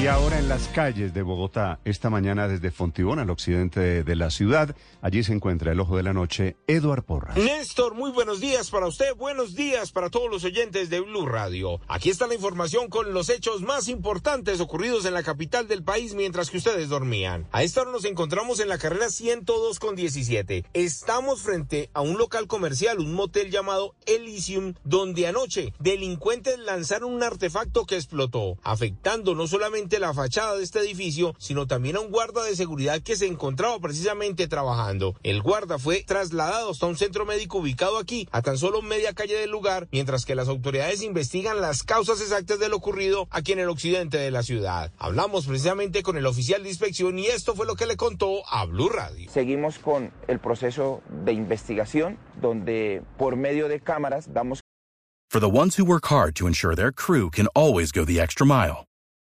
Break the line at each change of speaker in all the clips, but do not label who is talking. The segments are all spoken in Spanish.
Y ahora en las calles de Bogotá, esta mañana desde Fontibón al occidente de la ciudad, allí se encuentra el ojo de la noche, Eduard Porras.
Néstor, muy buenos días para usted, buenos días para todos los oyentes de Blue Radio. Aquí está la información con los hechos más importantes ocurridos en la capital del país mientras que ustedes dormían. A esta hora nos encontramos en la carrera 102 con 17. Estamos frente a un local comercial, un motel llamado Elysium, donde anoche delincuentes lanzaron un artefacto que explotó, afectando no solamente la fachada de este edificio, sino también a un guarda de seguridad que se encontraba precisamente trabajando. El guarda fue trasladado hasta un centro médico ubicado aquí, a tan solo media calle del lugar, mientras que las autoridades investigan las causas exactas de lo ocurrido aquí en el occidente de la ciudad. Hablamos precisamente con el oficial de inspección y esto fue lo que le contó a Blue Radio.
Seguimos con el proceso de investigación donde por medio de cámaras damos
For the ones who work hard to ensure their crew can always go the extra mile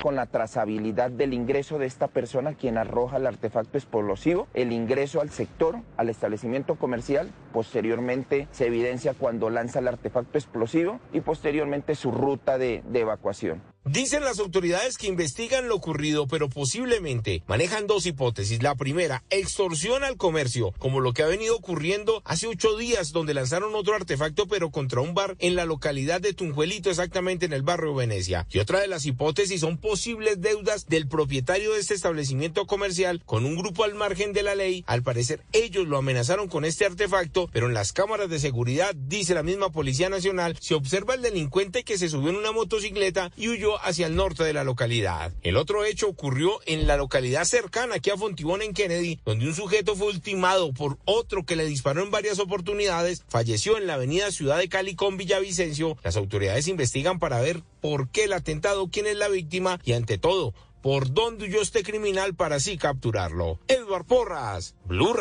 Con la trazabilidad del ingreso de esta persona quien arroja el artefacto explosivo, el ingreso al sector, al establecimiento comercial, posteriormente se evidencia cuando lanza el artefacto explosivo y posteriormente su ruta de, de evacuación.
Dicen las autoridades que investigan lo ocurrido, pero posiblemente manejan dos hipótesis. La primera, extorsión al comercio, como lo que ha venido ocurriendo hace ocho días, donde lanzaron otro artefacto, pero contra un bar en la localidad de Tunjuelito, exactamente en el barrio Venecia. Y otra de las hipótesis son posibles deudas del propietario de este establecimiento comercial con un grupo al margen de la ley. Al parecer, ellos lo amenazaron con este artefacto, pero en las cámaras de seguridad, dice la misma Policía Nacional, se observa el delincuente que se subió en una motocicleta y huyó hacia el norte de la localidad. El otro hecho ocurrió en la localidad cercana aquí a Fontibón en Kennedy, donde un sujeto fue ultimado por otro que le disparó en varias oportunidades, falleció en la avenida Ciudad de Cali con Villavicencio. Las autoridades investigan para ver por qué el atentado, quién es la víctima y ante todo, por dónde huyó este criminal para así capturarlo. Edward Porras, Blue